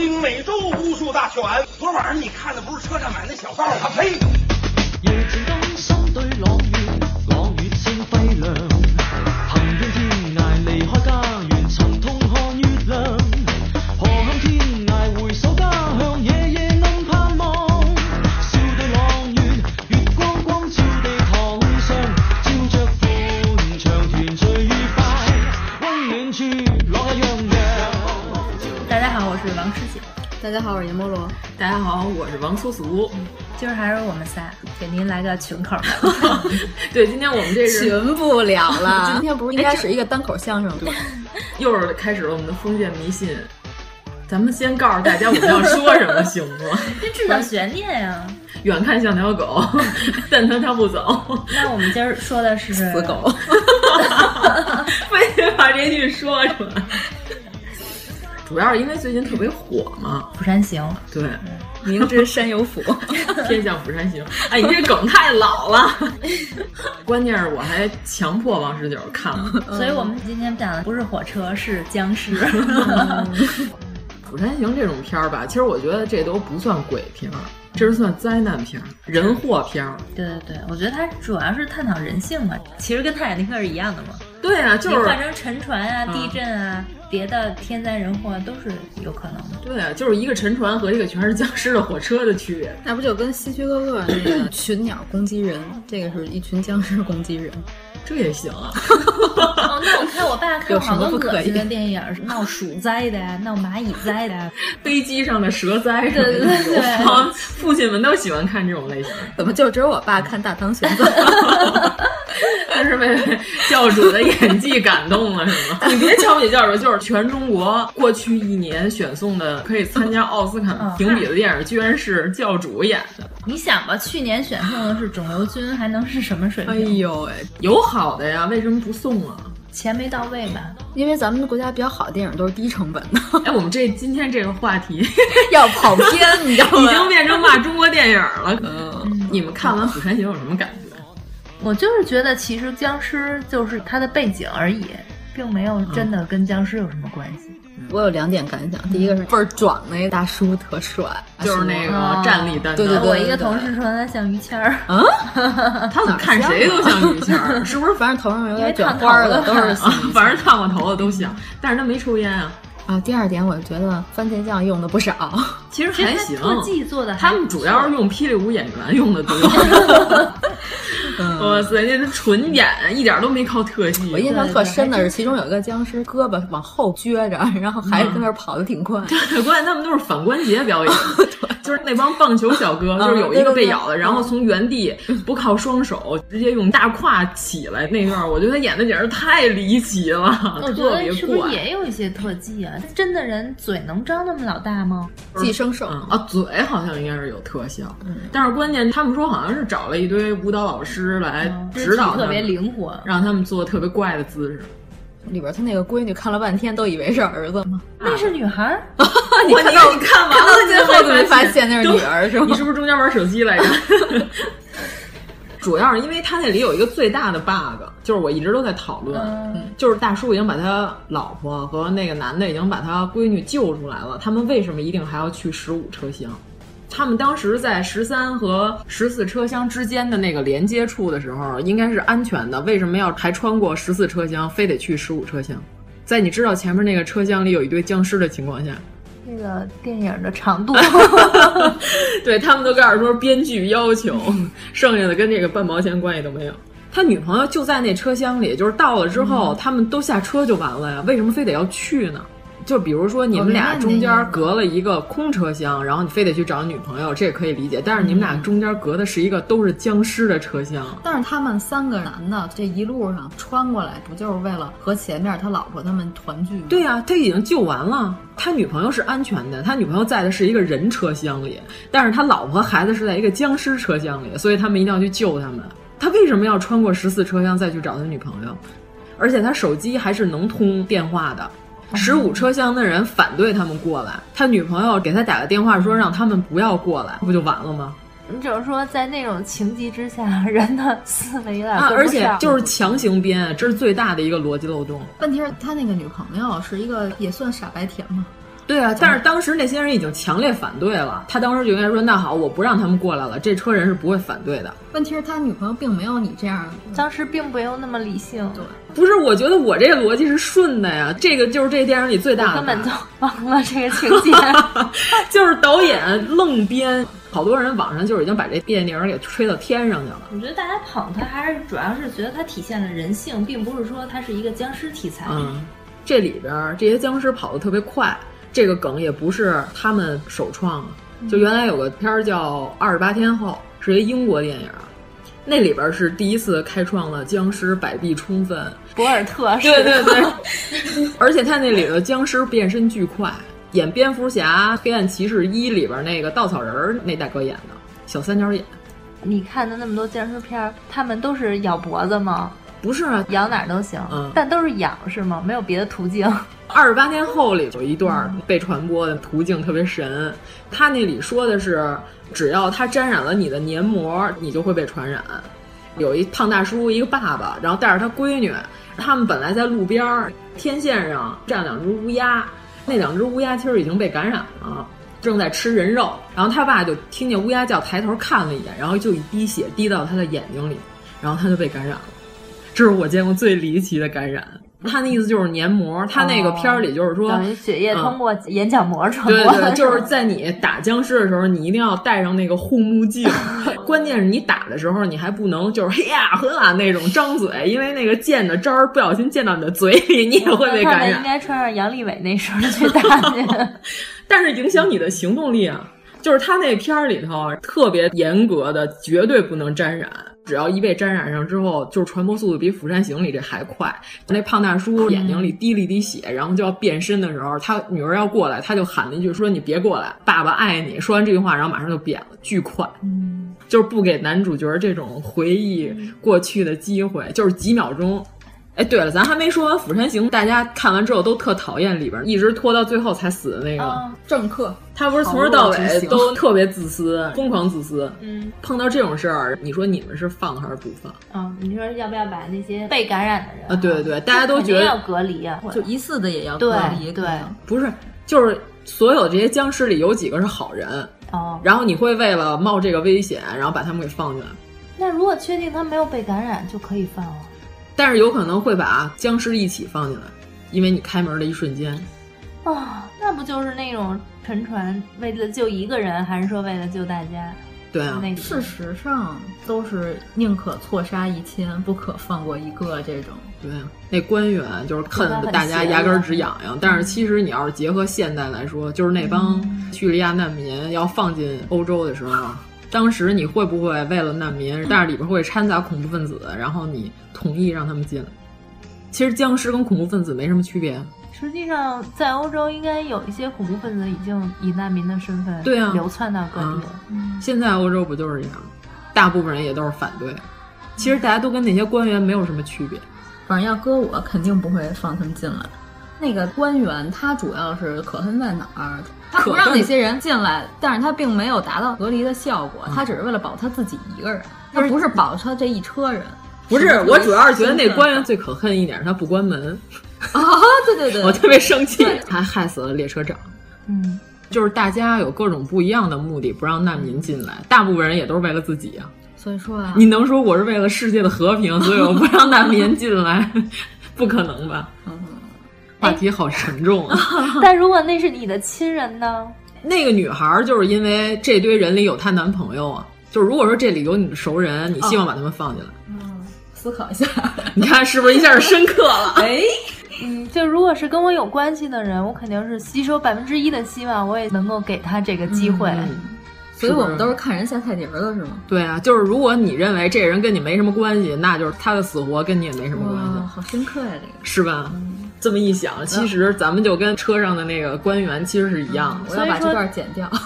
拉丁美洲巫术大全》。大家好，我是王诗姐。大家好，我是阎摩罗。大家好，我是王苏苏。今儿还是我们仨给您来个群口。对，今天我们这是群不了了。今天不是应该是一个单口相声吗？又是开始了我们的封建迷信。咱们先告诉大家我们要说什么，行吗？这制造悬念呀、远看像条狗，但它它不走。那我们今儿说的是死狗，非得把这句说出来。主要是因为最近特别火嘛，《釜山行》对，明知山有虎，偏向釜山行。哎，你这梗太老了。关键是我还强迫王十九看了，所以我们今天讲的不是火车，是僵尸。釜山行这种片儿吧，其实我觉得这都不算鬼片儿，这是算灾难片儿、人祸片儿。对对对，我觉得它主要是探讨人性嘛，其实跟泰坦尼克是一样的嘛。对啊，就是换成沉船啊、地震啊、别的天灾人祸都是有可能的。对啊，就是一个沉船和一个全是僵尸的火车的区别。那不就跟希区柯克那个群鸟攻击人，这个是一群僵尸攻击人，这也行啊。哦，那我看我爸 看有什好多么不可以恶心的电影，闹鼠灾的呀，闹蚂蚁灾的呀。飞机上的蛇灾什么的，对对对对好像父亲们都喜欢看这种类型。怎么就只有我爸看大唐玄奘？那是被教主的演技感动了，是吗？你别瞧不起教主，就是全中国过去一年选送的可以参加奥斯卡评比的电影，居然是教主演的。你想吧，去年选送的是肿瘤君，还能是什么水平？哎呦喂，有好的呀，为什么不送啊？钱没到位吧？因为咱们国家比较好的电影都是低成本的，哎，我们这今天这个话题 要跑偏，你知道吗？已经变成骂中国电影了。嗯，你们看完《釜山行》有什么感觉？我就是觉得，其实僵尸就是它的背景而已，并没有真的跟僵尸有什么关系。我有两点感想，第一个是倍儿壮那大叔特帅，就是那个站立担当。对对对，我一个同事说他像于谦儿，嗯，他怎么看谁都像于谦儿？是不是？反正头上有点卷花的都是 反正烫过头的都像，但是他没抽烟啊。啊，第二点，我觉得番茄酱用的不少，其实还行。特技做的，他们主要是用霹雳舞演员用的多。哇塞，那纯演，一点都没靠特技。我印象特深的是，其中有一个僵尸胳膊往后撅着，然后还在那儿跑的挺快。对，关键他们都是反关节表演，就是那帮棒球小哥，就是有一个被咬的，然后从原地不靠双手，直接用大胯起来那段，我觉得他演的简直太离奇了，我觉得是不是也有一些特技啊？真的人嘴能张那么老大吗？寄生兽啊，嘴好像应该是有特效，但是关键他们说好像是找了一堆舞蹈老师来指导，特别灵活，让他们做特别怪的姿势。里边他那个闺女看了半天，都以为是儿子吗？那是女孩儿。你看到你看完了，最后都没发现那是女儿，是吗？你是不是中间玩手机来着？主要是因为他那里有一个最大的 bug，就是我一直都在讨论，嗯、就是大叔已经把他老婆和那个男的已经把他闺女救出来了，他们为什么一定还要去十五车厢？他们当时在十三和十四车厢之间的那个连接处的时候，应该是安全的，为什么要还穿过十四车厢，非得去十五车厢？在你知道前面那个车厢里有一堆僵尸的情况下，那个电影的长度，对他们都告诉说编剧要求，剩下的跟这个半毛钱关系都没有。他女朋友就在那车厢里，就是到了之后，他们都下车就完了呀，为什么非得要去呢？就比如说你们俩中间隔了一个空车厢，然后你非得去找女朋友，这也可以理解。但是你们俩中间隔的是一个都是僵尸的车厢。但是他们三个男的这一路上穿过来，不就是为了和前面他老婆他们团聚吗？对呀、他已经救完了，他女朋友是安全的，他女朋友在的是一个人车厢里，但是他老婆孩子是在一个僵尸车厢里，所以他们一定要去救他们。他为什么要穿过十四车厢再去找他女朋友？而且他手机还是能通电话的。十五车厢的人反对他们过来，他女朋友给他打个电话说让他们不要过来，不就完了吗？你只是说，在那种情急之下，人的思维有点啊，而且就是强行编，这是最大的一个逻辑漏洞。问题是，他那个女朋友是一个也算傻白甜吗？对啊，但是当时那些人已经强烈反对了，他当时就应该说：“那好，我不让他们过来了，这车人是不会反对的。问题是，他女朋友并没有你这样，当时并没有那么理性，对，”不是，我觉得我这个逻辑是顺的呀，这个就是这电影里最大的根本就忘了这个情节。就是导演愣编，好多人网上就是已经把这电影给吹到天上去了。我觉得大家捧他，还是主要是觉得他体现了人性，并不是说他是一个僵尸题材。嗯，这里边儿这些僵尸跑得特别快，这个梗也不是他们首创的，就原来有个片儿叫《二十八天后》，是一英国电影，那里边儿是第一次开创了僵尸百臂冲锋。博尔特是对对对，而且他那里头僵尸变身巨快，演蝙蝠侠、黑暗骑士一里边那个稻草人儿那大哥演的小三角眼，你看的那么多僵尸片儿，他们都是咬脖子吗？不是啊，咬哪儿都行，嗯但都是养是吗？没有别的途径。二十八天后里有一段被传播的途径特别神，他那里说的是，只要他沾染了你的黏膜，你就会被传染。有一胖大叔，一个爸爸，然后带着他闺女，他们本来在路边儿天线上站两只乌鸦，那两只乌鸦其实已经被感染了，正在吃人肉。然后他爸就听见乌鸦叫，抬头看了一眼，然后就一滴血滴到他的眼睛里，然后他就被感染了。这是我见过最离奇的感染。他那意思就是黏膜，他那个片儿里就是说，等于血液嗯通过眼角膜传播。对对，就是在你打僵尸的时候，你一定要戴上那个护目镜。关键是你打的时候，你还不能就是嘿呀呵啊那种张嘴，因为那个剑的汁儿不小心溅到你的嘴里，你也会被感染。应该穿上杨利伟那身儿 去打去。但是影响你的行动力啊。就是他那片儿里头特别严格的，绝对不能沾染。只要一被沾染上之后，就是传播速度比《釜山行》里这还快。那胖大叔眼睛里滴了一滴血，然后就要变身的时候，他女儿要过来，他就喊了一句说：“你别过来，爸爸爱你。”说完这句话，然后马上就变了，巨快。嗯，就是不给男主角这种回忆过去的机会，就是几秒钟。哎，对了，咱还没说完《釜山行》，大家看完之后都特讨厌里边一直拖到最后才死的那个、嗯政客。他不是从头到尾都 特别自私，疯狂自私。嗯，碰到这种事儿，你说你们是放还是不放？嗯，你说要不要把那些被感染的人啊，对对对，大家都觉得要隔离啊，就疑似的也要隔离。对对，不是，就是所有这些僵尸里有几个是好人哦，然后你会为了冒这个危险，然后把他们给放进来。那如果确定他没有被感染，就可以放了。但是有可能会把僵尸一起放进来，因为你开门的一瞬间。啊、哦，那不就是那种沉船为了救一个人，还是说为了救大家？对啊，事实上都是宁可错杀一千，不可放过一个这种。对啊，那官员就是恨得大家牙根直痒痒。但是其实你要是结合现代来说，就是那帮叙利亚难民要放进欧洲的时候。当时你会不会为了难民，但是里边会掺杂恐怖分子，然后你同意让他们进来？其实僵尸跟恐怖分子没什么区别。实际上，在欧洲应该有一些恐怖分子已经以难民的身份对啊流窜到各地了。嗯、现在欧洲不就是这样？大部分人也都是反对。其实大家都跟那些官员没有什么区别。反正要搁我，肯定不会放他们进来。那个官员他主要是可恨在哪儿？他不让那些人进来，但是他并没有达到隔离的效果，他只是为了保他自己一个人，他不是保他这一车人。不是，我主要是觉得那官员最可恨一点，他不关门。啊，对对对，我特别生气，还害死了列车长。嗯，就是大家有各种不一样的目的，不让难民进来，大部分人也都是为了自己啊。所以说啊，你能说我是为了世界的和平，所以我不让难民进来？不可能吧？嗯，话题好沉重啊！但如果那是你的亲人呢？那个女孩就是因为这堆人里有她男朋友啊，就是如果说这里有你的熟人，你希望把他们放进来。嗯，思考一下，你看是不是一下深刻了？哎。嗯，就如果是跟我有关系的人，我肯定是吸收百分之一的希望，我也能够给他这个机会。嗯、所以我们都是看人下菜碟的，是吗？对啊，就是如果你认为这人跟你没什么关系，那就是他的死活跟你也没什么关系。好深刻呀，这个是吧？嗯、这么一想，其实咱们就跟车上的那个官员其实是一样的。我要把这段剪掉。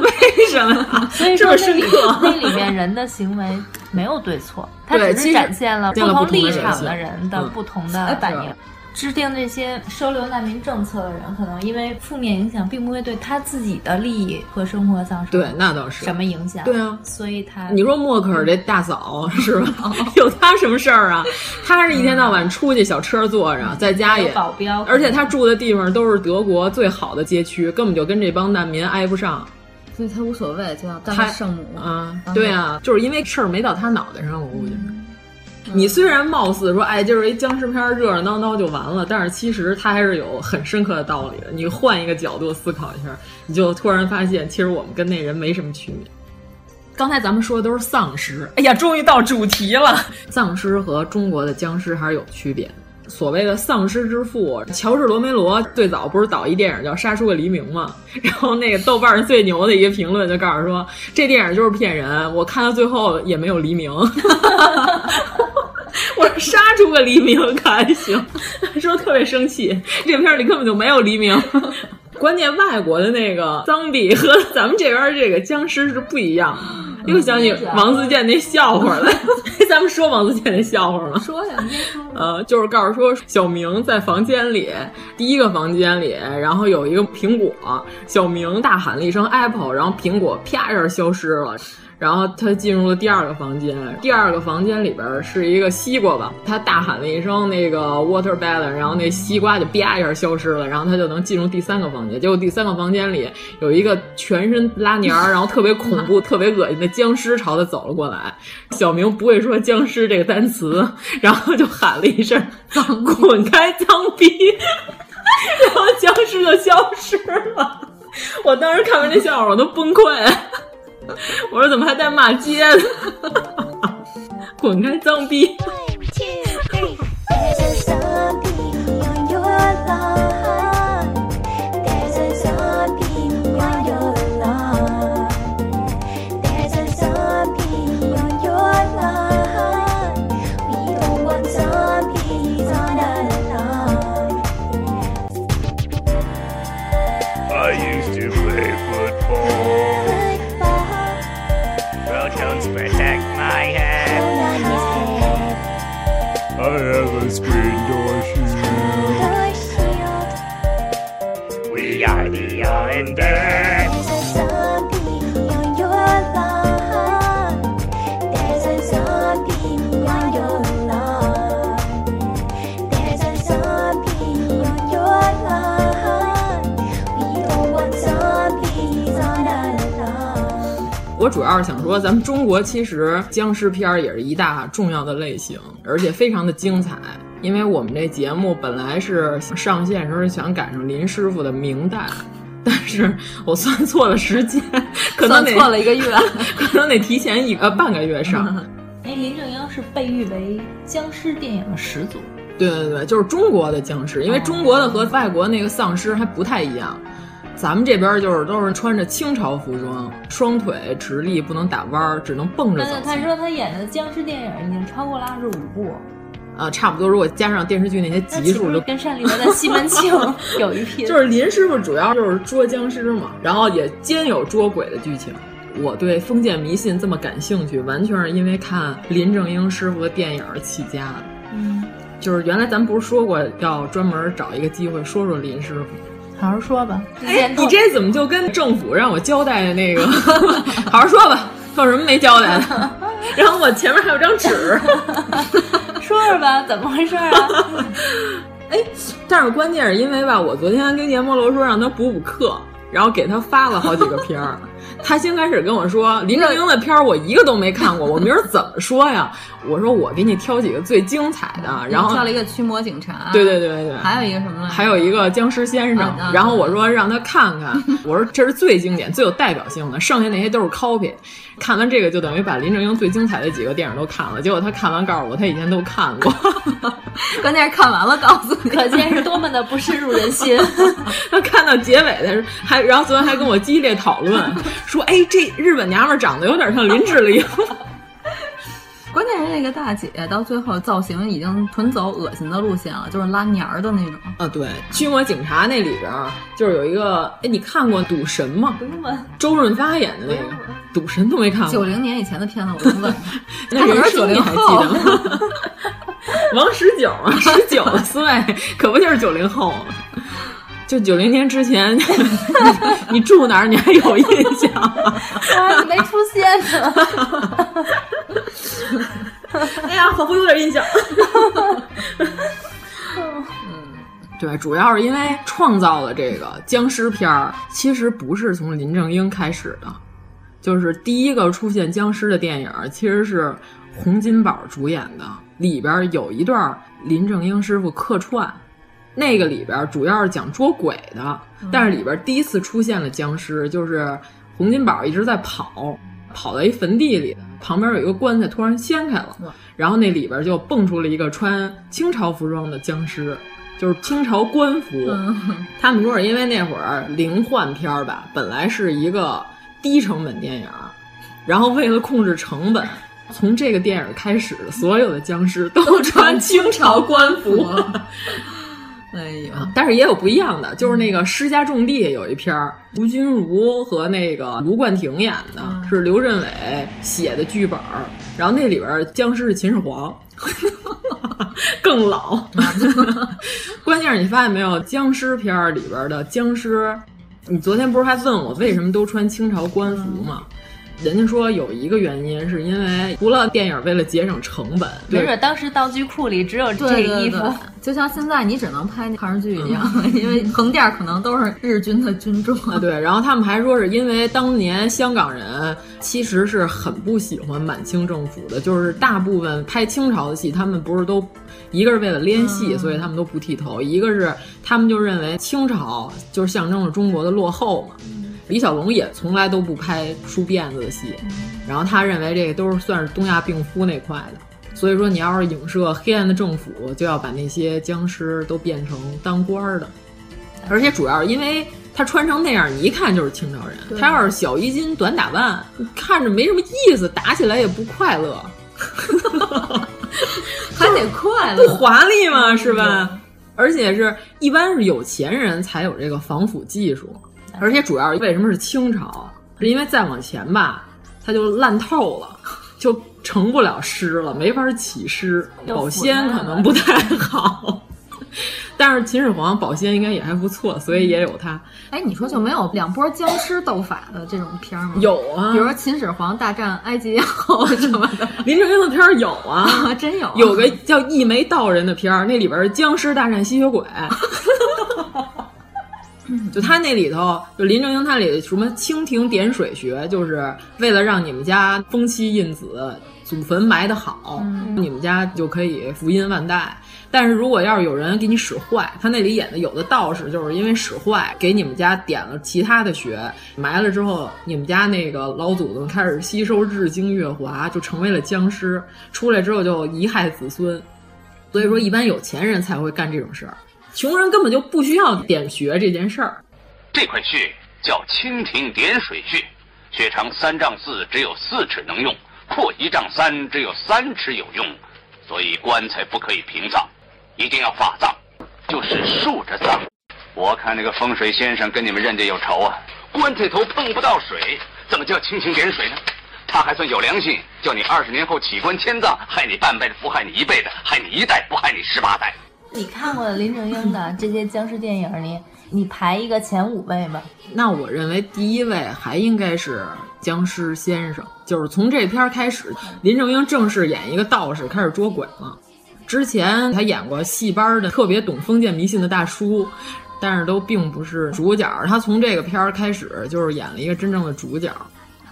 为什么？所以说那里那里面人的行为没有对错，它只是展现了不同立场的人的不同的反应。制定这些收留难民政策的人，可能因为负面影响，并不会对他自己的利益和生活造成对那倒是什么影响。对啊，所以他你说默克尔这大嫂是吧？有他什么事儿啊？他是一天到晚出去小车坐着，在家也保镖，而且他住的地方都是德国最好的街区，根本就跟这帮难民挨不上。所以他无所谓，就要当圣母啊！对啊，就是因为事儿没到他脑袋上，我估计是。你虽然貌似说，哎，就是一僵尸片，热热闹闹就完了，但是其实它还是有很深刻的道理的。你换一个角度思考一下，你就突然发现，其实我们跟那人没什么区别。刚才咱们说的都是丧尸，哎呀，终于到主题了。丧尸和中国的僵尸还是有区别的。所谓的丧尸之父乔治·罗梅罗最早不是导一电影叫《杀出个黎明》吗？然后那个豆瓣上最牛的一个评论就告诉说，这电影就是骗人，我看到最后也没有黎明。我说杀出个黎明可还行，说特别生气，这片里根本就没有黎明。关键外国的那个脏逼和咱们这边这个僵尸是不一样。又想起王自健那笑话了，咱们说王自健那笑话吗？说呀，你说。呃，就是告诉说小明在房间里，第一个房间里，然后有一个苹果，小明大喊了一声 apple，然后苹果啪一下消失了。然后他进入了第二个房间，第二个房间里边是一个西瓜吧，他大喊了一声那个 watermelon，然后那西瓜就啪一下消失了，然后他就能进入第三个房间。结果第三个房间里有一个全身拉黏儿，然后特别恐怖、特别恶心的僵尸朝他走了过来。小明不会说僵尸这个单词，然后就喊了一声“脏滚开，脏逼”，然后僵尸就消失了。我当时看完这笑话，我都崩溃。我说怎么还带马街的？滚开，脏逼！主要是想说，咱们中国其实僵尸片也是一大重要的类型，而且非常的精彩。因为我们这节目本来是上线时候想赶上林师傅的明代，但是我算错了时间，可能 错了一个月，可能得提前一呃半个月上。哎，林正英是被誉为僵尸电影的始祖。对对对，就是中国的僵尸，因为中国的和外国那个丧尸还不太一样。咱们这边就是都是穿着清朝服装，双腿直立，不能打弯儿，只能蹦着走。他说他演的僵尸电影已经超过了二十五部，啊，差不多。如果加上电视剧那些集数，就跟单立文的西门庆 有一拼。就是林师傅主要就是捉僵尸嘛，然后也兼有捉鬼的剧情。我对封建迷信这么感兴趣，完全是因为看林正英师傅的电影起家的。嗯，就是原来咱不是说过要专门找一个机会说说林师傅。好好说吧，哎，你这怎么就跟政府让我交代的那个？好好说吧，有什么没交代的？然后我前面还有张纸，说说吧，怎么回事啊？哎，但是关键是因为吧，我昨天跟阎摩罗说让他补补课，然后给他发了好几个片儿，他先开始跟我说林正英的片儿我一个都没看过，我明儿怎么说呀？我说我给你挑几个最精彩的，然后挑了一个驱魔警察，对对对对，还有一个什么来？还有一个僵尸先生。然后我说让他看看，我说这是最经典、最有代表性的，剩下那些都是 copy。看完这个就等于把林正英最精彩的几个电影都看了。结果他看完告诉我他以前都看过，关键是看完了告诉你，可见是多么的不深入人心。他看到结尾的时候还，然后昨天还跟我激烈讨论说：“哎，这日本娘们长得有点像林志玲。”关键是那个大姐到最后造型已经纯走恶心的路线了，就是拉年儿的那种。啊，对，《驱魔警察》那里边就是有一个，哎，你看过《赌神》吗？不用问。周润发演的那个《赌神》都没看过。九零年以前的片子我都问。那人是九零后。王十九啊，十九岁，可不就是九零后吗？就九零年之前，你住哪儿？你还有印象吗？啊，你没出现呢。哎呀，仿佛有点印象。嗯，对，主要是因为创造了这个僵尸片儿，其实不是从林正英开始的，就是第一个出现僵尸的电影，其实是洪金宝主演的，里边有一段林正英师傅客串。那个里边主要是讲捉鬼的，但是里边第一次出现了僵尸，就是洪金宝一直在跑，跑到一坟地里，旁边有一个棺材突然掀开了，然后那里边就蹦出了一个穿清朝服装的僵尸，就是清朝官服。他们说是因为那会儿灵幻片儿吧，本来是一个低成本电影，然后为了控制成本，从这个电影开始，所有的僵尸都穿清朝官服。哎呀，但是也有不一样的，就是那个《施家种地》有一篇儿，吴君如和那个卢冠廷演的，是刘镇伟写的剧本儿。然后那里边僵尸是秦始皇，更老。关键是你发现没有，僵尸片儿里边的僵尸，你昨天不是还问我为什么都穿清朝官服吗？人家说有一个原因，是因为除了电影为了节省成本，没准当时道具库里只有这个衣服，就像现在你只能拍抗日剧一样，因为横店可能都是日军的军装啊。对，然后他们还说是因为当年香港人其实是很不喜欢满清政府的，就是大部分拍清朝的戏，他们不是都一个是为了连戏，所以他们都不剃头；一个是他们就认为清朝就是象征着中国的落后嘛。李小龙也从来都不拍梳辫子的戏，然后他认为这个都是算是东亚病夫那块的，所以说你要是影射黑暗的政府，就要把那些僵尸都变成当官的，而且主要是因为他穿成那样，你一看就是清朝人。他要是小衣襟、短打扮，看着没什么意思，打起来也不快乐，还得快乐，不华丽嘛？是吧？而且是一般是有钱人才有这个防腐技术。而且主要为什么是清朝？是因为再往前吧，它就烂透了，就成不了诗了，没法起诗，保鲜可能不太好。但是秦始皇保鲜应该也还不错，所以也有他。哎，你说就没有两波僵尸斗法的这种片吗？有啊，比如说秦始皇大战埃及艳后 什么的。林正英的片儿有啊，真有。有个叫《一眉道人》的片儿，那里边僵尸大战吸血鬼。就他那里头，就林正英他里什么蜻蜓点水穴，就是为了让你们家风妻印子、祖坟埋得好，你们家就可以福音万代。但是如果要是有人给你使坏，他那里演的有的道士就是因为使坏，给你们家点了其他的穴，埋了之后，你们家那个老祖宗开始吸收日精月华，就成为了僵尸，出来之后就贻害子孙。所以说，一般有钱人才会干这种事儿。穷人根本就不需要点穴这件事儿。这块穴叫蜻蜓点水穴，穴长三丈四，只有四尺能用；阔一丈三，只有三尺有用。所以棺材不可以平葬，一定要法葬，就是竖着葬。我看那个风水先生跟你们人家有仇啊！棺材头碰不到水，怎么叫蜻蜓点水呢？他还算有良心，叫你二十年后起棺迁葬，害你半辈子不害你一辈子，害你一代不害你十八代。你看过林正英的 这些僵尸电影里，你排一个前五位吧。那我认为第一位还应该是僵尸先生，就是从这片开始，林正英正式演一个道士，开始捉鬼了。之前他演过戏班的特别懂封建迷信的大叔，但是都并不是主角。他从这个片儿开始就是演了一个真正的主角。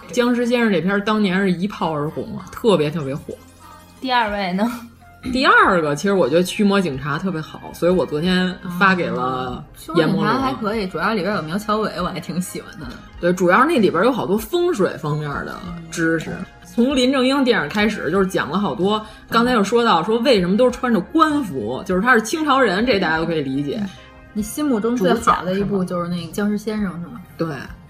《僵尸先生》这片儿当年是一炮而红啊，特别特别火。第二位呢？第二个，其实我觉得《驱魔警察》特别好，所以我昨天发给了阎魔罗。还可以，主要里边有苗侨伟，我还挺喜欢他的。对，主要那里边有好多风水方面的知识。从林正英电影开始，就是讲了好多。刚才又说到说为什么都是穿着官服，就是他是清朝人，这大家都可以理解。你心目中最好的一部就是那个《僵尸先生》，是吗？对。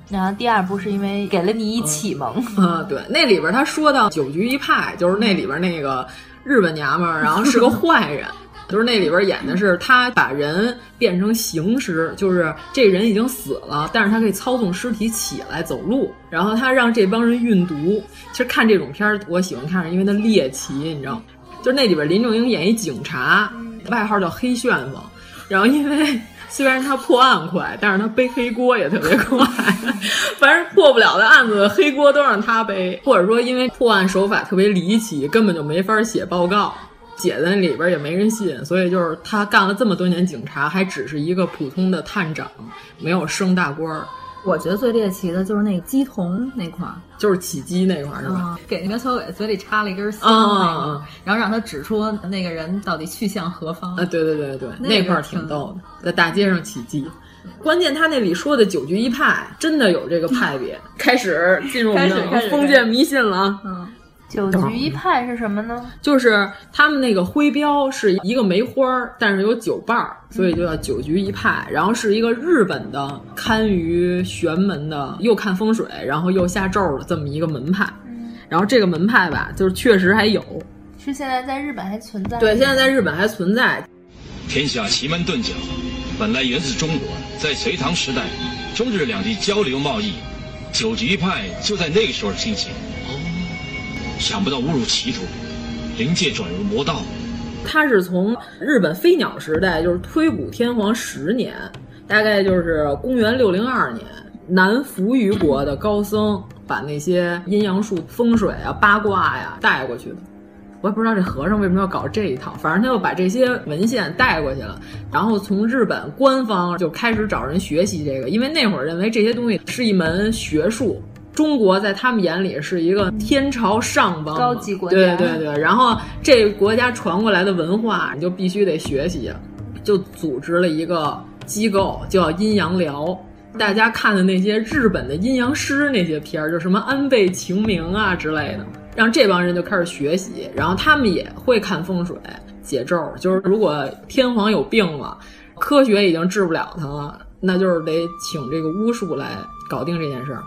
然后第二部是因为给了你一启蒙。嗯，对，那里边他说到九局一派，就是那里边那个。日本娘们儿，然后是个坏人，就是那里边演的是他把人变成行尸，就是这人已经死了，但是他可以操纵尸体起来走路，然后他让这帮人运毒。其实看这种片儿，我喜欢看，是因为它猎奇，你知道，就是那里边林正英演一警察，外号叫黑旋风，然后因为。虽然他破案快，但是他背黑锅也特别快。凡是破不了的案子，黑锅都让他背，或者说因为破案手法特别离奇，根本就没法写报告，写在里边也没人信。所以就是他干了这么多年警察，还只是一个普通的探长，没有升大官儿。我觉得最猎奇的就是那个鸡童那块儿，就是起鸡那块儿，是吧？给那个小伟嘴里插了一根香，然后让他指出那个人到底去向何方。啊，对对对对，那块儿挺逗的，在大街上起鸡。关键他那里说的九局一派，真的有这个派别。开始进入我们的封建迷信了。嗯。九局一派是什么呢？就是他们那个徽标是一个梅花，但是有九瓣儿，所以就叫九局一派。然后是一个日本的堪舆玄门的，又看风水，然后又下咒的这么一个门派。然后这个门派吧，就是确实还有，是现在在日本还存在。对，现在在日本还存在。天下奇门遁甲本来源自中国，在隋唐时代，中日两地交流贸易，九局一派就在那个时候兴起。想不到误入歧途，灵界转入魔道。他是从日本飞鸟时代，就是推古天皇十年，大概就是公元六零二年，南扶余国的高僧把那些阴阳术、风水啊、八卦呀带过去的。我也不知道这和尚为什么要搞这一套，反正他又把这些文献带过去了，然后从日本官方就开始找人学习这个，因为那会儿认为这些东西是一门学术。中国在他们眼里是一个天朝上邦高级国家，对对对。然后这国家传过来的文化，你就必须得学习，就组织了一个机构，叫阴阳寮。大家看的那些日本的阴阳师那些片儿，就什么安倍晴明啊之类的，让这帮人就开始学习。然后他们也会看风水、解咒，就是如果天皇有病了，科学已经治不了他了，那就是得请这个巫术来搞定这件事儿。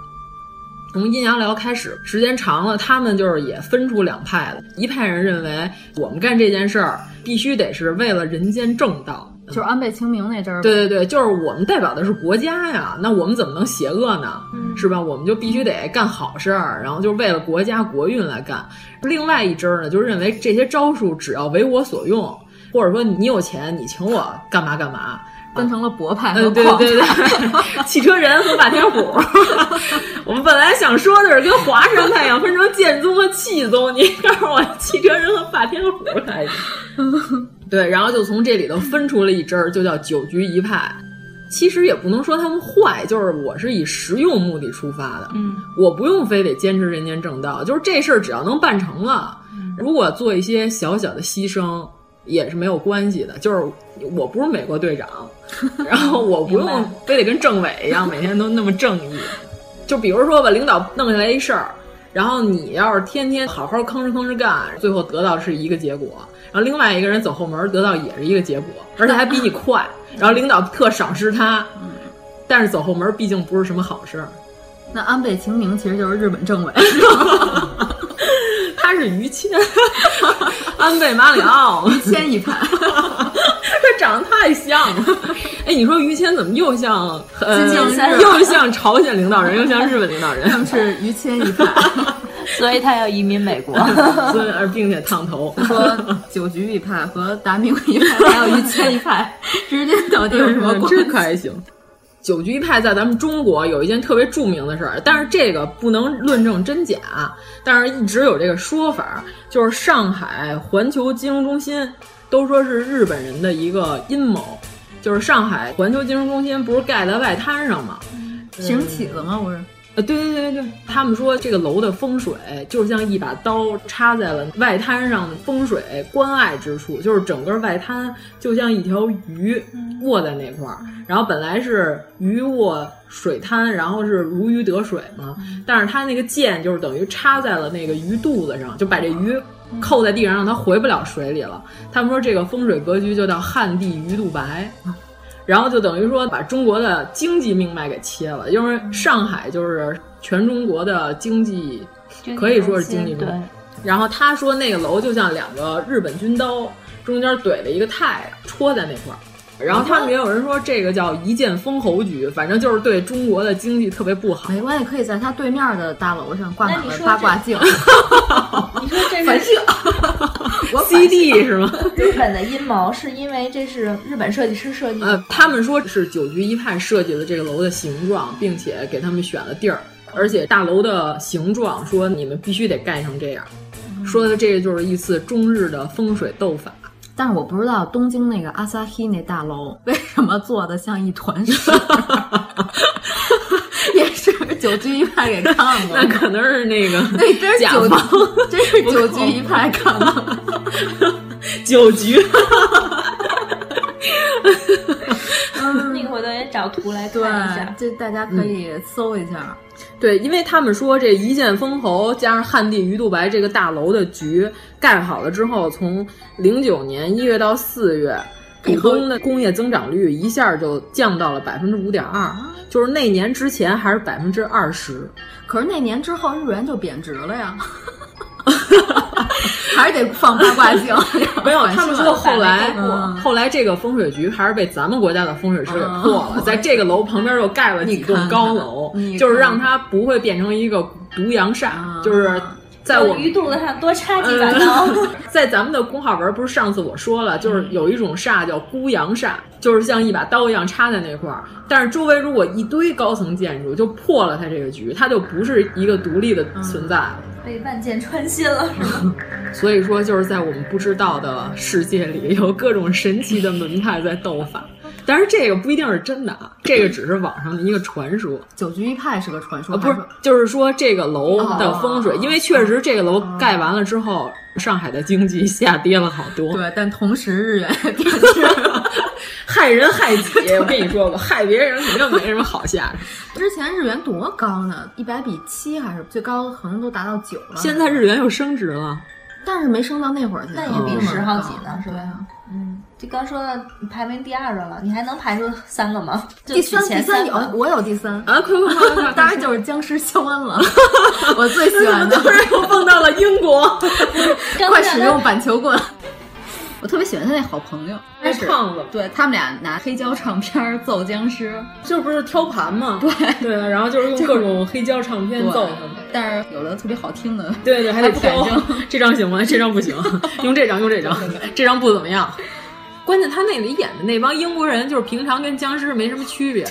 从阴阳寮开始，时间长了，他们就是也分出两派了。一派人认为，我们干这件事儿必须得是为了人间正道，就是安倍晴明那阵儿。对对对，就是我们代表的是国家呀，那我们怎么能邪恶呢？是吧？我们就必须得干好事儿，然后就是为了国家国运来干。另外一支呢，就认为这些招数只要为我所用，或者说你有钱，你请我干嘛干嘛。分成了博派和对对对，汽车人和霸天虎。我们本来想说的是跟华山太阳分成剑宗和气宗，你告诉我汽车人和霸天虎？对，然后就从这里头分出了一支儿，就叫九局一派。其实也不能说他们坏，就是我是以实用目的出发的。嗯，我不用非得坚持人间正道，就是这事儿只要能办成了，如果做一些小小的牺牲。也是没有关系的，就是我不是美国队长，然后我不用非得跟政委一样每天都那么正义。就比如说吧，领导弄下来一事儿，然后你要是天天好好吭哧吭哧干，最后得到是一个结果，然后另外一个人走后门得到也是一个结果，而且还比你快，然后领导特赏识他，但是走后门毕竟不是什么好事儿。那安倍晴明其实就是日本政委。他是于谦，安倍马里奥，于 谦一派，他长得太像了。哎，你说于谦怎么又像呃，又像朝鲜领导人，又像日本领导人？他们是于谦一派，所以他要移民美国，所以而并且烫头。说九局一派和达明一派还有于谦一派之间到底有什么关系？这可还行。九局一派在咱们中国有一件特别著名的事儿，但是这个不能论证真假，但是一直有这个说法，就是上海环球金融中心都说是日本人的一个阴谋，就是上海环球金融中心不是盖在外滩上吗？行起子吗？不是。呃，对对对对，他们说这个楼的风水就像一把刀插在了外滩上风水关爱之处，就是整个外滩就像一条鱼卧在那块儿，然后本来是鱼卧水滩，然后是如鱼得水嘛，但是它那个剑就是等于插在了那个鱼肚子上，就把这鱼扣在地上，让它回不了水里了。他们说这个风水格局就叫旱地鱼肚白。然后就等于说把中国的经济命脉给切了，因为上海就是全中国的经济，可以说是经济中心。然后他说那个楼就像两个日本军刀，中间怼了一个太阳，戳在那块儿。然后他们也有人说这个叫一剑封侯局，反正就是对中国的经济特别不好。没关系，可以在他对面的大楼上挂满了八卦镜。你说这反是我 CD 是吗？日本的阴谋是因为这是日本设计师设计的。呃，他们说是九局一派设计了这个楼的形状，并且给他们选了地儿，而且大楼的形状说你们必须得盖成这样，说的这个就是一次中日的风水斗法。但是我不知道东京那个阿萨希那大楼为什么做的像一团 九局一派给看过。那可能是那个 那真是九甲方，真是九局一派看的。九局。那个回头也找图来对看一下，。这大家可以搜一下。对，因为他们说这一剑封侯加上汉地鱼肚白这个大楼的局盖好了之后，从零九年一月到四月，浦东的工业增长率一下就降到了百分之五点二，就是那年之前还是百分之二十。可是那年之后日元就贬值了呀，还是得放八卦镜。没有，他们说后来，嗯后来这个风水局还是被咱们国家的风水师给破了，在这个楼旁边又盖了几栋高楼看看，就是让它不会变成一个独阳煞，就是在我鱼肚子上多插几把刀。在咱们的公号文，不是上次我说了，就是有一种煞叫孤阳煞，就是像一把刀一样插在那块儿。但是周围如果一堆高层建筑，就破了它这个局，它就不是一个独立的存在了。被万箭穿心了，所以说，就是在我们不知道的世界里，有各种神奇的门派在斗法。但是这个不一定是真的啊，这个只是网上的一个传说。九局一派是个传说，呃，不是，就是说这个楼的风水，因为确实这个楼盖完了之后，上海的经济下跌了好多。对，但同时日元也贬值。害人害己，我跟你说吧，害别人肯定没什么好下场。之前日元多高呢？一百比七还是最高，可能都达到九了。现在日元又升值了，但是没升到那会儿去，那也比十好几呢，是吧？嗯，就刚说到排名第二的了，你还能排出三个吗？第三，第三有，我有第三啊！快快快快快！当然就是僵尸肖恩了，我最喜欢的。突然又蹦到了英国，快使用板球棍。我特别喜欢他那好朋友，那胖子，对他们俩拿黑胶唱片揍僵尸，这不是挑盘吗？对对，然后就是用各种黑胶唱片揍他们，但是有的特别好听的，对对，还得挑扔。这张行吗？这张不行，用这张，用这张，这张不怎么样。关键他那里演的那帮英国人，就是平常跟僵尸没什么区别。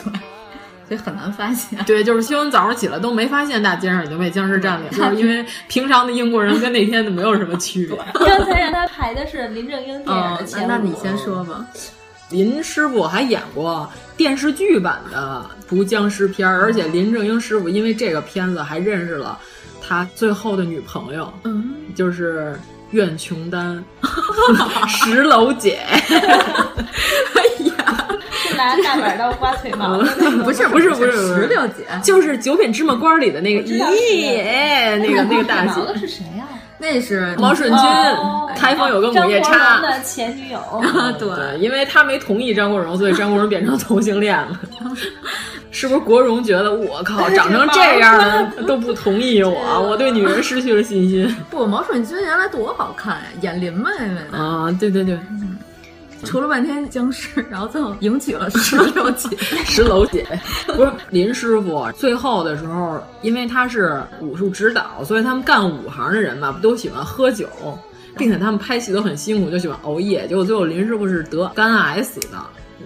所以很难发现。对，就是新闻早上起来都没发现大街上已经被僵尸占领，就是因为平常的英国人跟那天的没有什么区别。刚才让他排的是林正英电影那你先说吧。林师傅还演过电视剧版的毒僵尸片儿，而且林正英师傅因为这个片子还认识了他最后的女朋友，嗯，就是苑琼丹，石楼姐。大板刀刮腿 毛的那个，不是 不是不是石榴姐，就是《九品芝麻官》里的那个，咦，那个那个大姐毛，的是谁呀？那是毛舜筠哦，开封有个母夜叉。的前女友，对对，因为他没同意张国荣，所以张国荣变成同性恋了。是不是国荣觉得我靠，长成这样了都不同意我，我对女人失去了信心不，毛顺君原来多好看呀，演林妹妹的，啊！对对对，除了半天僵尸，然后最后迎娶了石榴姐。石榴姐不是林师傅，最后的时候，因为他是武术指导，所以他们干武行的人嘛，不都喜欢喝酒，并且他们拍戏都很辛苦，就喜欢熬夜。结果最后林师傅是得肝癌死的。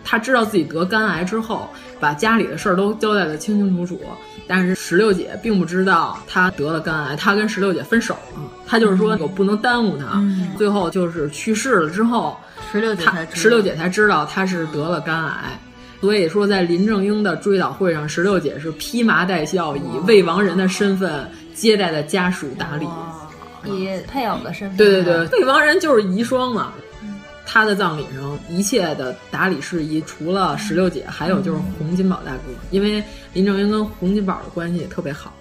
他知道自己得肝癌之后，把家里的事儿都交代的清清楚楚。但是石榴姐并不知道他得了肝癌，他跟石榴姐分手了。他就是说我不能耽误他。最后就是去世了之后，石榴姐才石榴姐才知道她是得了肝癌。所以说，在林正英的追悼会上，石榴姐是披麻戴孝，以未亡人的身份接待的家属打理，以配偶的身份。对对对，未亡人就是遗孀嘛。他的葬礼上，一切的打理事宜，除了石榴姐，还有就是洪金宝大哥，因为林正英跟洪金宝的关系也特别好。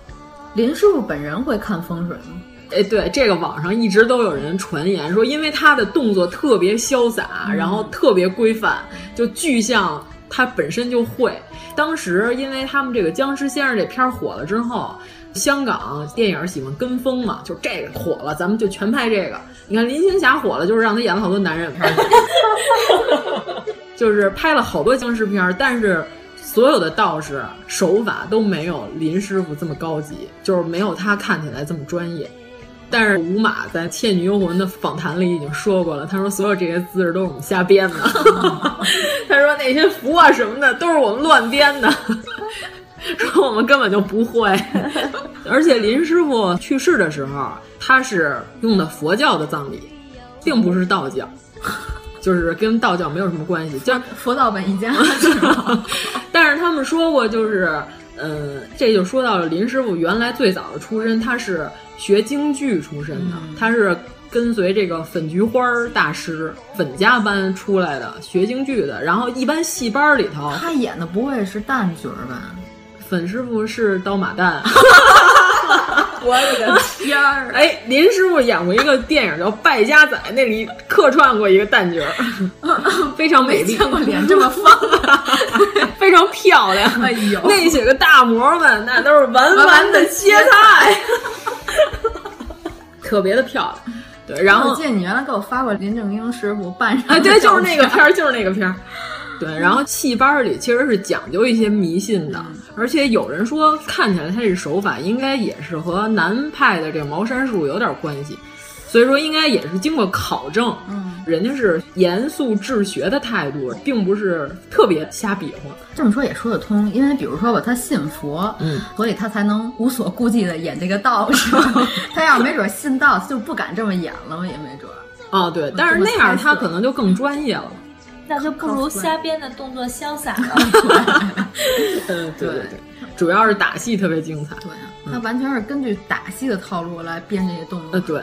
林师傅本人会看风水吗？哎，对，这个网上一直都有人传言说，因为他的动作特别潇洒，然后特别规范，就巨像他本身就会。当时因为他们这个《僵尸先生》这片火了之后，香港电影喜欢跟风嘛，就这个火了，咱们就全拍这个。你看林青霞火了，就是让他演了好多男人片，就是拍了好多僵尸片，但是所有的道士手法都没有林师傅这么高级，就是没有他看起来这么专业。但是吴马在《倩女幽魂》的访谈里已经说过了，他说所有这些姿势都是我们瞎编的，他说那些符啊什么的都是我们乱编的。说我们根本就不会，而且林师傅去世的时候，他是用的佛教的葬礼，并不是道教，就是跟道教没有什么关系，叫 佛道本一家。但是他们说过，就是，嗯，这就说到了林师傅原来最早的出身，他是学京剧出身的，他是跟随这个粉菊花大师粉家班出来的，学京剧的。然后一般戏班里头，他演的不会是旦角吧？粉师傅是刀马旦，我的个天儿！哎，林师傅演过一个电影叫《败家仔》，那里客串过一个旦角，非常美丽，见过脸这么方，非常漂亮。哎呦，那些个大模们，那都是完完的切菜，特别的漂亮。对，然后我记得你原来给我发过林正英师傅扮上，哎，对，就是那个片儿，就是那个片儿。对，然后戏班里其实是讲究一些迷信的，而且有人说看起来他这手法应该也是和南派的这个茅山术有点关系，所以说应该也是经过考证，嗯，人家是严肃治学的态度，并不是特别瞎比划。这么说也说得通，因为比如说吧，他信佛，嗯，所以他才能无所顾忌的演这个道士。他要没准信道，就不敢这么演了，也没准。哦，对，但是那样他可能就更专业了。那就不如瞎编的动作潇洒了。嗯，对对对，主要是打戏特别精彩。对啊，他完全是根据打戏的套路来编这些动作。呃，对，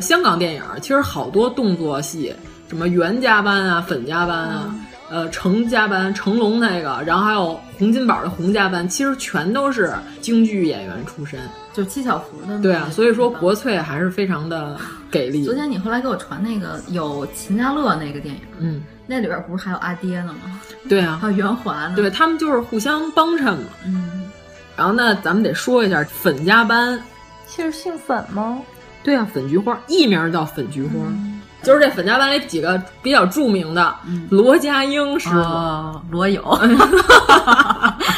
香港电影其实好多动作戏，什么袁家班啊、粉家班啊、呃成家班、成龙那个，然后还有洪金宝的洪家班，其实全都是京剧演员出身，就七小福的。对啊，所以说国粹还是非常的给力。昨天你后来给我传那个有秦家乐那个电影，嗯。那里边不是还有阿爹呢吗？对啊，还有袁华呢。对他们就是互相帮衬嘛。嗯，然后那咱们得说一下粉家班，其实姓粉吗？对啊，粉菊花艺名叫粉菊花，嗯、就是这粉家班里几个比较著名的，嗯、罗家英师傅、哦、罗友，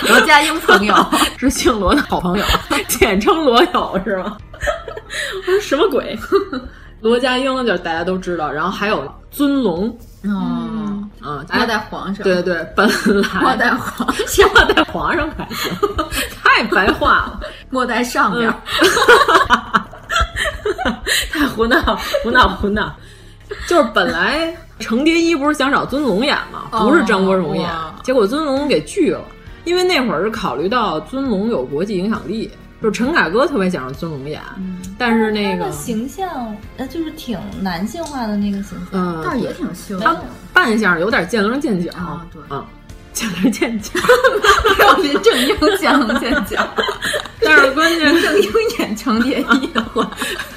罗家英朋友是姓罗的好朋友，简称罗友是吗？我说什么鬼？罗家英就是大家都知道，然后还有尊龙。哦，啊，末代皇上，对对，本来 末代皇上，末代皇上还行，太白话了，末代上边，太胡闹胡闹胡闹，就是本来程蝶衣不是想找尊龙演吗？不是张国荣演，结果尊龙给拒了，因为那会儿是考虑到尊龙有国际影响力。就是陈凯歌特别想让尊龙演，嗯、但是那个形象呃就是挺男性化的那个形象，嗯，但是也挺秀。他扮相有点见棱见角啊，对啊，见棱见角，没有林正英见棱见角。但是关键林正英演程蝶衣的话，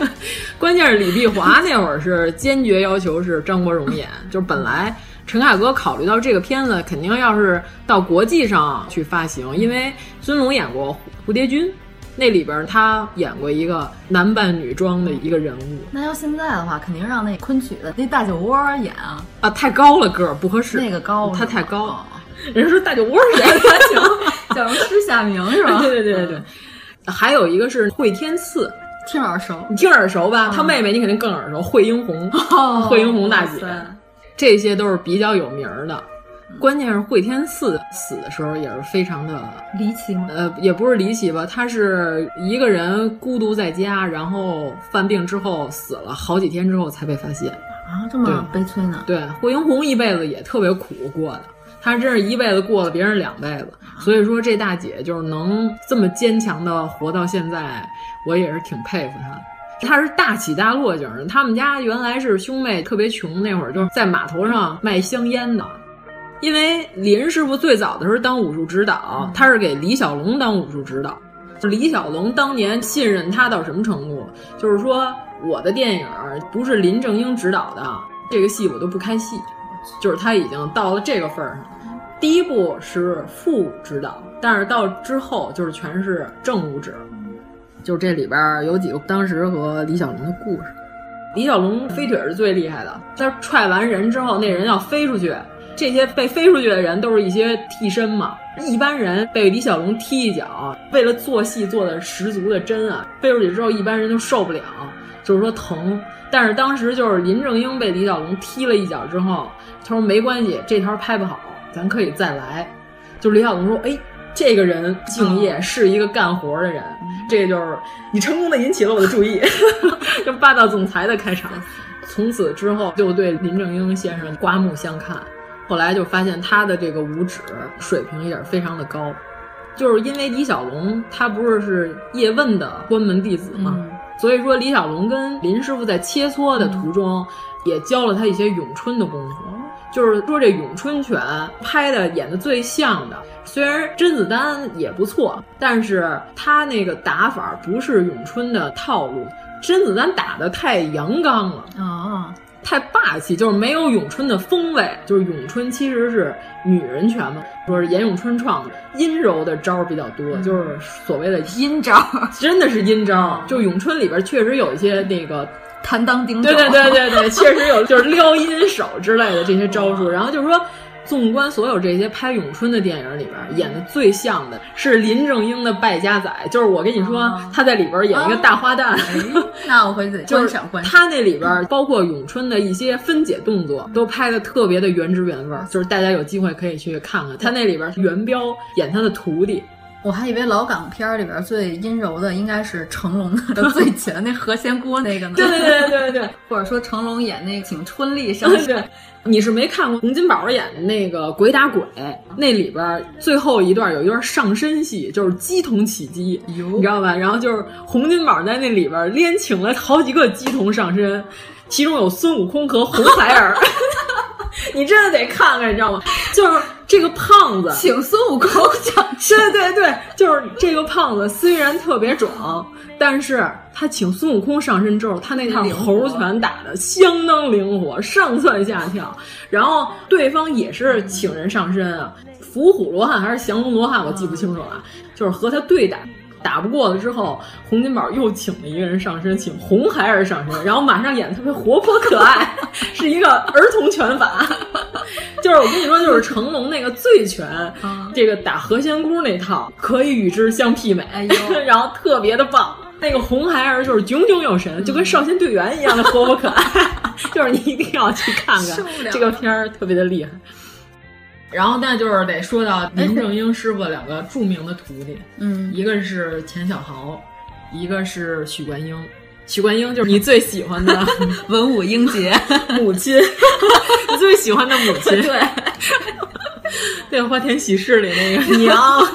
关键是李碧华那会儿是坚决要求是张国荣演，就是本来。陈凯歌考虑到这个片子肯定要是到国际上去发行，因为尊龙演过《蝴蝶君》。那里边他演过一个男扮女装的一个人物。那要现在的话，肯定让那昆曲的那大酒窝演啊！啊，太高了个儿不合适。那个高，他太高。哦、人说大酒窝谁？叫什么施夏明是吧？对对对对对。还有一个是惠天赐，听耳熟，你听耳熟吧？嗯、他妹妹你肯定更耳熟，惠英红，哦、惠英红大姐，这些都是比较有名的。关键是惠天寺死的时候也是非常的离奇吗？呃，也不是离奇吧，他是一个人孤独在家，然后犯病之后死了，好几天之后才被发现。啊，这么悲催呢？对，霍英红一辈子也特别苦过的，她真是一辈子过了别人两辈子，所以说这大姐就是能这么坚强的活到现在，我也是挺佩服她的。她是大起大落型的，他们家原来是兄妹特别穷，那会儿就是在码头上卖香烟的。因为林师傅最早的时候当武术指导，他是给李小龙当武术指导。李小龙当年信任他到什么程度？就是说我的电影不是林正英指导的，这个戏我都不开戏。就是他已经到了这个份儿上。第一部是副指导，但是到之后就是全是正武指。就这里边有几个当时和李小龙的故事。李小龙飞腿是最厉害的，他踹完人之后，那人要飞出去。这些被飞出去的人都是一些替身嘛，一般人被李小龙踢一脚，为了做戏做的十足的真啊，飞出去之后一般人就受不了，就是说疼。但是当时就是林正英被李小龙踢了一脚之后，他说没关系，这条拍不好，咱可以再来。就李小龙说，哎，这个人敬业，是一个干活的人，这就是你成功的引起了我的注意，就霸道总裁的开场。从此之后就对林正英先生刮目相看。后来就发现他的这个五指水平也是非常的高，就是因为李小龙他不是是叶问的关门弟子嘛，所以说李小龙跟林师傅在切磋的途中也教了他一些咏春的功夫。就是说这咏春拳拍的演的最像的，虽然甄子丹也不错，但是他那个打法不是咏春的套路，甄子丹打的太阳刚了啊。太霸气，就是没有咏春的风味。就是咏春其实是女人拳嘛，说是严咏春创的，阴柔的招比较多，就是所谓的阴招，真的是阴招。就咏春里边确实有一些那个弹当钉对对对对对，确实有就是撩阴手之类的这些招数。然后就是说。纵观所有这些拍咏春的电影里边，演的最像的是林正英的败家仔，就是我跟你说，他在里边演一个大花旦。那我回去观赏观他那里边包括咏春的一些分解动作，都拍的特别的原汁原味，就是大家有机会可以去看看。他那里边元彪演他的徒弟。我还以为老港片里边最阴柔的应该是成龙的 最前那何仙姑那个呢？对对对对对，或者说成龙演那请春丽上身。你是没看过洪金宝演的那个《鬼打鬼》，那里边最后一段有一段上身戏，就是鸡童起鸡，你知道吧？然后就是洪金宝在那里边连请了好几个鸡童上身，其中有孙悟空和红孩儿。你真的得看看，你知道吗？就是这个胖子请孙悟空上身，对对对，就是这个胖子虽然特别壮，但是他请孙悟空上身之后，他那套猴拳打的相当灵活，上蹿下跳。然后对方也是请人上身啊，伏虎罗汉还是降龙罗汉，我记不清楚了，就是和他对打。打不过了之后，洪金宝又请了一个人上身，请红孩儿上身，然后马上演的特别活泼可爱，是一个儿童拳法。就是我跟你说，就是成龙那个醉拳，这个打何仙姑那套可以与之相媲美，然后特别的棒。那个红孩儿就是炯炯有神，就跟少先队员一样的活泼可爱，就是你一定要去看看这个片儿，特别的厉害。然后，那就是得说到 林正英师傅两个著名的徒弟，嗯，一个是钱小豪，一个是许冠英。许冠英就是你最喜欢的 文武英杰母亲，你最喜欢的母亲，对，对，《花田喜事》里那个娘，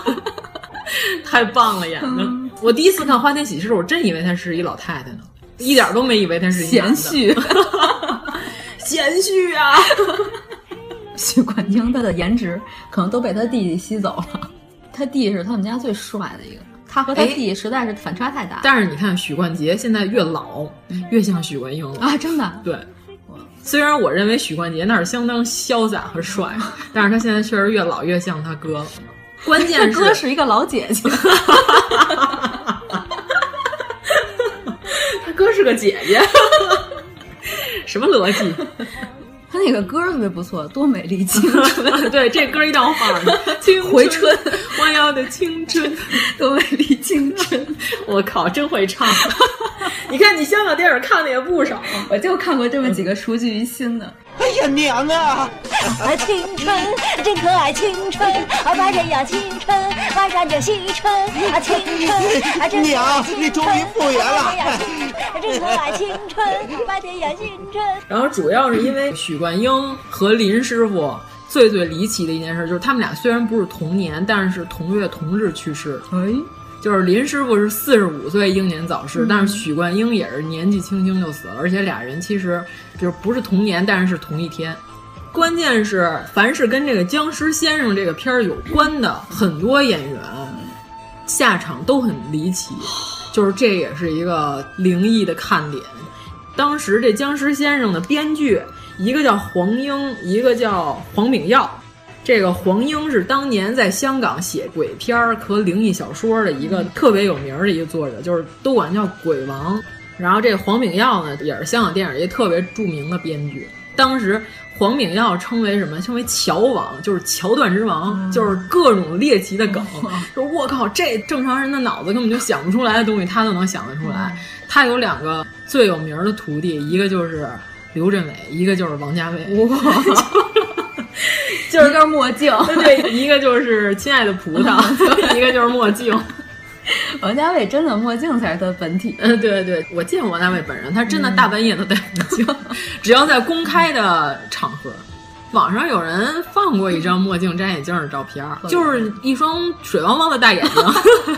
太棒了，演的。我第一次看《花田喜事》，我真以为她是一老太太呢，一点都没以为她是贤婿，贤婿啊。许冠英他的颜值可能都被他弟弟吸走了，他弟是他们家最帅的一个，他和他弟实在是反差太大。但是你看许冠杰现在越老越像许冠英了啊！真的，对。虽然我认为许冠杰那是相当潇洒和帅，但是他现在确实越老越像他哥了。关键是哥是一个老姐姐，他哥是个姐姐，什么逻辑？他那个歌特别不错，多美丽青春。对，这歌一定要放。回春，我要的青春，多美丽青春。我靠，真会唱！你看，你香港电影看的也不少，我就看过这么几个熟记于心的。哎呀，娘啊！青春真可爱，青春啊，白天呀青春，晚上就青春啊，青春啊，真娘，你终于复原了！真可爱，青春白天呀青春。然后主要是因为许冠英和林师傅最最离奇的一件事，就是他们俩虽然不是同年，但是同月同日去世。哎。就是林师傅是四十五岁英年早逝，但是许冠英也是年纪轻轻就死了，而且俩人其实就是不是同年，但是是同一天。关键是凡是跟这个僵尸先生这个片儿有关的很多演员下场都很离奇，就是这也是一个灵异的看点。当时这僵尸先生的编剧一个叫黄英，一个叫黄炳耀。这个黄英是当年在香港写鬼片儿和灵异小说的一个特别有名的一个作者，就是都管叫鬼王。然后这个黄炳耀呢，也是香港电影业特别著名的编剧。当时黄炳耀称为什么？称为桥王，就是桥段之王，就是各种猎奇的梗。说我靠，这正常人的脑子根本就想不出来的东西，他都能想得出来。他有两个最有名的徒弟，一个就是刘镇伟，一个就是王家卫。哇！就是个墨镜，对对，一个就是亲爱的葡萄，一个就是墨镜。王家卫真的墨镜才是他本体。嗯，对对，我见过王家卫本人，他真的大半夜都戴墨镜，只要在公开的场合。网上有人放过一张墨镜摘眼镜的照片，就是一双水汪汪的大眼睛。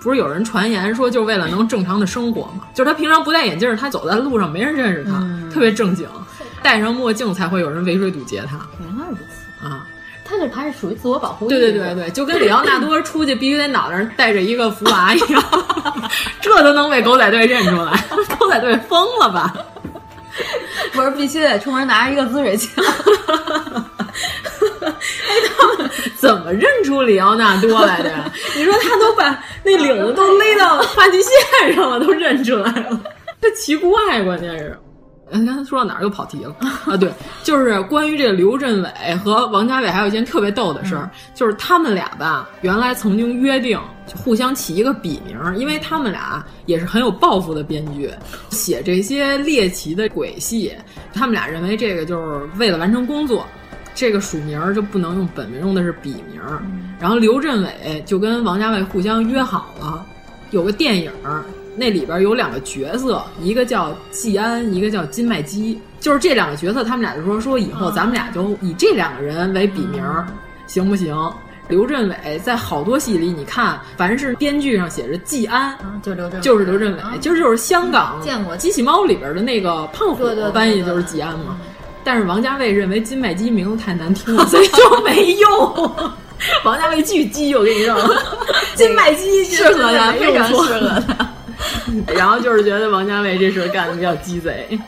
不是有人传言说，就为了能正常的生活吗？就是他平常不戴眼镜，他走在路上没人认识他，特别正经。戴上墨镜才会有人围追堵截他。原来如此啊！他这还是属于自我保护。对对对对，就跟里奥纳多出去必须得脑袋上戴着一个福娃一样，这都能被狗仔队认出来。狗仔队疯了吧？不是必须得出门拿着一个滋水枪？哎，他们怎么认出里奥纳多来的呀？你说他都把那领子都勒到发际线上了，都认出来了，这奇怪，关键是。刚才说到哪儿又跑题了啊？对，就是关于这个刘镇伟和王家卫还有一件特别逗的事儿，就是他们俩吧，原来曾经约定就互相起一个笔名，因为他们俩也是很有抱负的编剧，写这些猎奇的鬼戏，他们俩认为这个就是为了完成工作，这个署名就不能用本名，用的是笔名。然后刘镇伟就跟王家卫互相约好了，有个电影。那里边有两个角色，一个叫季安，一个叫金麦基。就是这两个角色，他们俩就说说以后咱们俩就以这两个人为笔名，行不行？刘镇伟在好多戏里，你看，凡是编剧上写着季安，就刘镇，就是刘镇伟，其实就是香港见过机器猫里边的那个胖虎翻译就是季安嘛。但是王家卫认为金麦基名字太难听了，所以就没用。王家卫巨鸡，我跟你说，金麦基适合他，非常适合他。然后就是觉得王家卫这事干的比较鸡贼，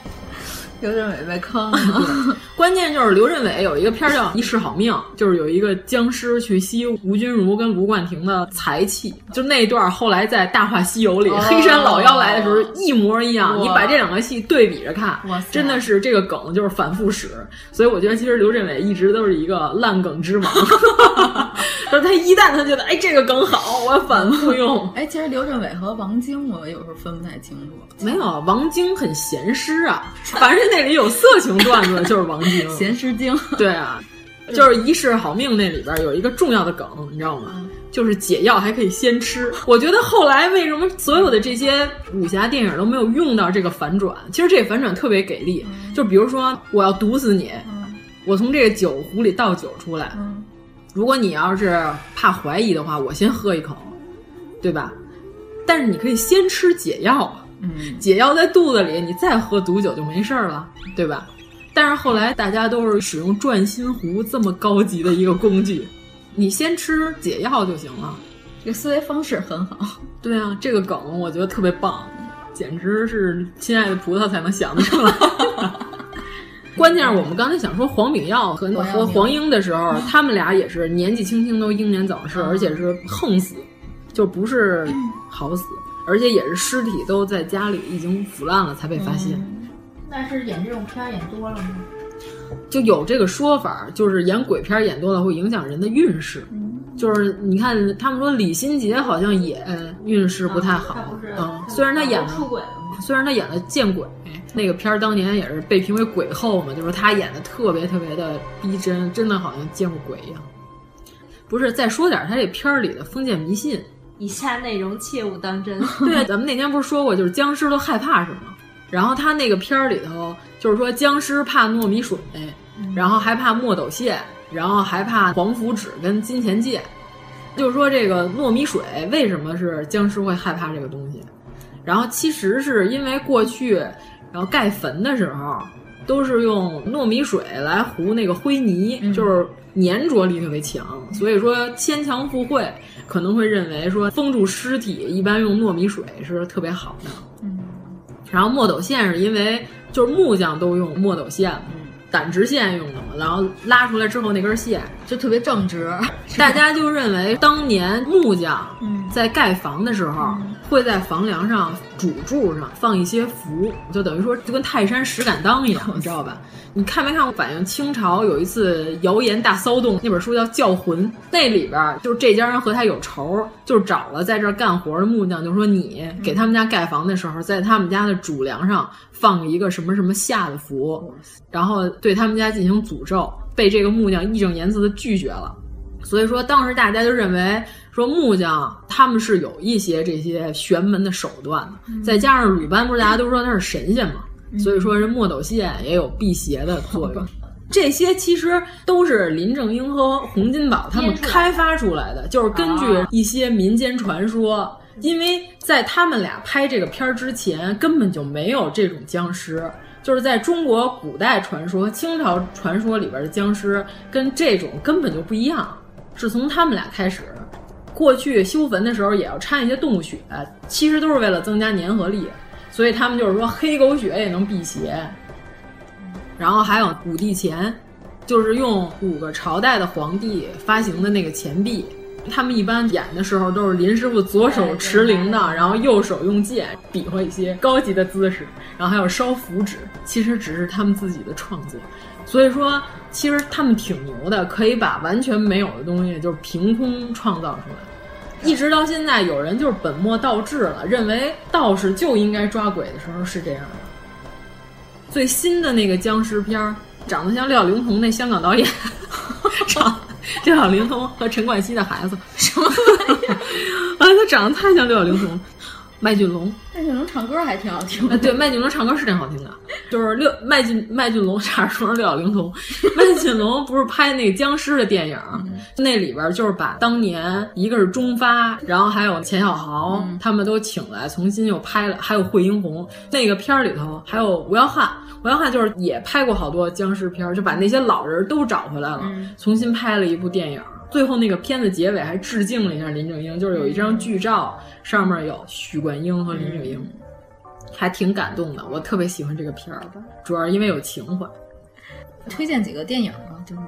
刘镇伟被坑 了。关键就是刘镇伟有一个片儿叫《一世好命》，就是有一个僵尸去吸吴君如跟卢冠廷的财气，就那段后来在《大话西游》里黑山老妖来的时候一模一样。你把这两个戏对比着看，真的是这个梗就是反复使。所以我觉得其实刘镇伟一直都是一个烂梗之王。是 他一旦他觉得哎这个梗好，我要反复用。哎，其实刘镇伟和王晶我有时候分不太清楚。没有，王晶很闲诗啊，凡是那里有色情段子就是王晶。闲诗精。对啊，就是《一世好命》那里边有一个重要的梗，你知道吗？就是解药还可以先吃。我觉得后来为什么所有的这些武侠电影都没有用到这个反转？其实这个反转特别给力。就比如说，我要毒死你，我从这个酒壶里倒酒出来。如果你要是怕怀疑的话，我先喝一口，对吧？但是你可以先吃解药，嗯，解药在肚子里，你再喝毒酒就没事儿了，对吧？但是后来大家都是使用转心壶这么高级的一个工具，你先吃解药就行了。这个思维方式很好，对啊，这个梗我觉得特别棒，简直是亲爱的葡萄才能想得出来。关键是我们刚才想说黄炳耀和和黄英的时候，他们俩也是年纪轻轻都英年早逝，而且是横死，就不是好死，而且也是尸体都在家里已经腐烂了才被发现。那是演这种片演多了吗？就有这个说法，就是演鬼片演多了会影响人的运势。就是你看，他们说李心洁好像也运势不太好，嗯，虽然他演出轨了，虽然他演了见鬼那个片儿，当年也是被评为鬼后嘛，就是他演的特别特别的逼真，真的好像见过鬼一样。不是，再说点他这片儿里的封建迷信，以下内容切勿当真。对，咱们那天不是说过，就是僵尸都害怕什么？然后他那个片儿里头就是说僵尸怕糯米水，然后还怕墨斗线，然后还怕黄符纸跟金钱戒。就是说这个糯米水为什么是僵尸会害怕这个东西？然后其实是因为过去然后盖坟的时候都是用糯米水来糊那个灰泥，就是粘着力特别强，所以说牵强附会可能会认为说封住尸体一般用糯米水是特别好的。嗯，然后墨斗线是因为就是木匠都用墨斗线。胆直线用的嘛，然后拉出来之后那根线就特别正直，大家就认为当年木匠在盖房的时候会在房梁上主柱上放一些符，就等于说就跟泰山石敢当一样，你知道吧？你看没看过反映清朝有一次谣言大骚动那本书叫《教魂》，那里边就是这家人和他有仇，就是找了在这干活的木匠，就说你给他们家盖房的时候，在他们家的主梁上放一个什么什么下的符，然后对他们家进行诅咒，被这个木匠义正言辞的拒绝了。所以说当时大家就认为说木匠他们是有一些这些玄门的手段的，再加上鲁班不是大家都说他是神仙吗。所以说，这墨斗线也有辟邪的作用。这些其实都是林正英和洪金宝他们开发出来的，就是根据一些民间传说。因为在他们俩拍这个片儿之前，根本就没有这种僵尸。就是在中国古代传说和清朝传说里边的僵尸，跟这种根本就不一样。是从他们俩开始，过去修坟的时候也要掺一些动物血，其实都是为了增加粘合力。所以他们就是说黑狗血也能辟邪，然后还有五帝钱，就是用五个朝代的皇帝发行的那个钱币。他们一般演的时候都是林师傅左手持铃铛，然后右手用剑比划一些高级的姿势，然后还有烧符纸，其实只是他们自己的创作。所以说，其实他们挺牛的，可以把完全没有的东西就是凭空创造出来。一直到现在，有人就是本末倒置了，认为道士就应该抓鬼的时候是这样的。最新的那个僵尸片儿，长得像廖玲童那香港导演，长廖灵童和陈冠希的孩子，什么玩意儿？啊，他长得太像廖灵童。麦浚龙，麦浚龙唱歌还挺好听的。对，麦浚龙唱歌是挺好听的。就是六麦浚麦浚龙差点说六小龄童。麦浚龙不是拍那个僵尸的电影，那里边就是把当年一个是钟发，然后还有钱小豪，他们都请来重新又拍了，还有惠英红那个片儿里头还有吴耀汉，吴耀汉就是也拍过好多僵尸片，就把那些老人都找回来了，重新拍了一部电影。最后那个片子结尾还致敬了一下林正英，就是有一张剧照，上面有许冠英和林正英，还挺感动的。我特别喜欢这个片儿，主要是因为有情怀。推荐几个电影吧，就是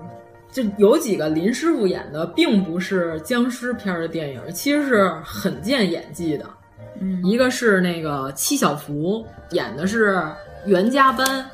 就有几个林师傅演的，并不是僵尸片的电影，其实是很见演技的。嗯，一个是那个戚小福演的是袁家班。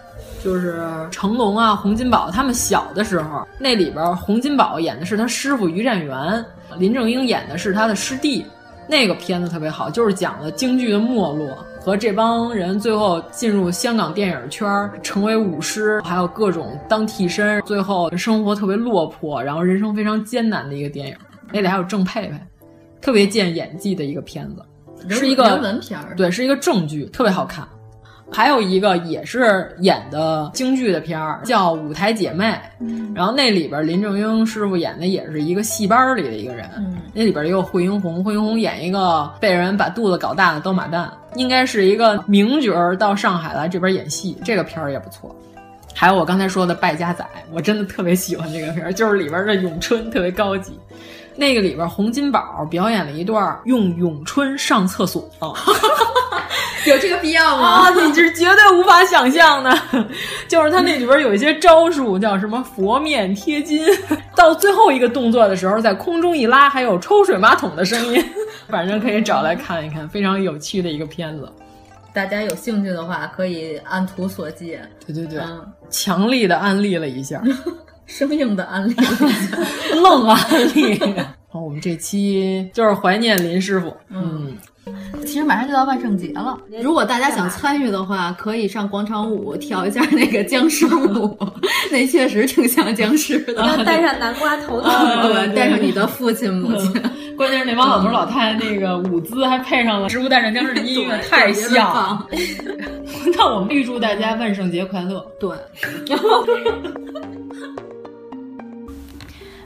就是成龙啊，洪金宝他们小的时候，那里边洪金宝演的是他师傅于占元，林正英演的是他的师弟。那个片子特别好，就是讲了京剧的没落和这帮人最后进入香港电影圈，成为舞狮，还有各种当替身，最后生活特别落魄，然后人生非常艰难的一个电影。那里还有郑佩佩，特别见演技的一个片子，是一个文片儿，对，是一个正剧，特别好看。还有一个也是演的京剧的片儿，叫《舞台姐妹》，然后那里边林正英师傅演的也是一个戏班里的一个人，那里边也有惠英红，惠英红演一个被人把肚子搞大的刀马旦，应该是一个名角儿到上海来这边演戏，这个片儿也不错。还有我刚才说的《败家仔》，我真的特别喜欢这个片儿，就是里边的咏春特别高级。那个里边洪金宝表演了一段用咏春上厕所。有这个必要吗？啊你是绝对无法想象的，就是他那里边有一些招数，叫什么佛面贴金，到最后一个动作的时候，在空中一拉，还有抽水马桶的声音，反正可以找来看一看，非常有趣的一个片子。大家有兴趣的话，可以按图索骥。对对对，强力的安利了一下，生硬的安利，愣安利。好，我们这期就是怀念林师傅。嗯，其实马上就到万圣节了，如果大家想参与的话，可以上广场舞跳一下那个僵尸舞，那确实挺像僵尸的。要戴上南瓜头套，对，带上你的父亲母亲。关键是那帮老头老太太那个舞姿还配上了《植物大战僵尸》的音乐，太像。那我们预祝大家万圣节快乐。对。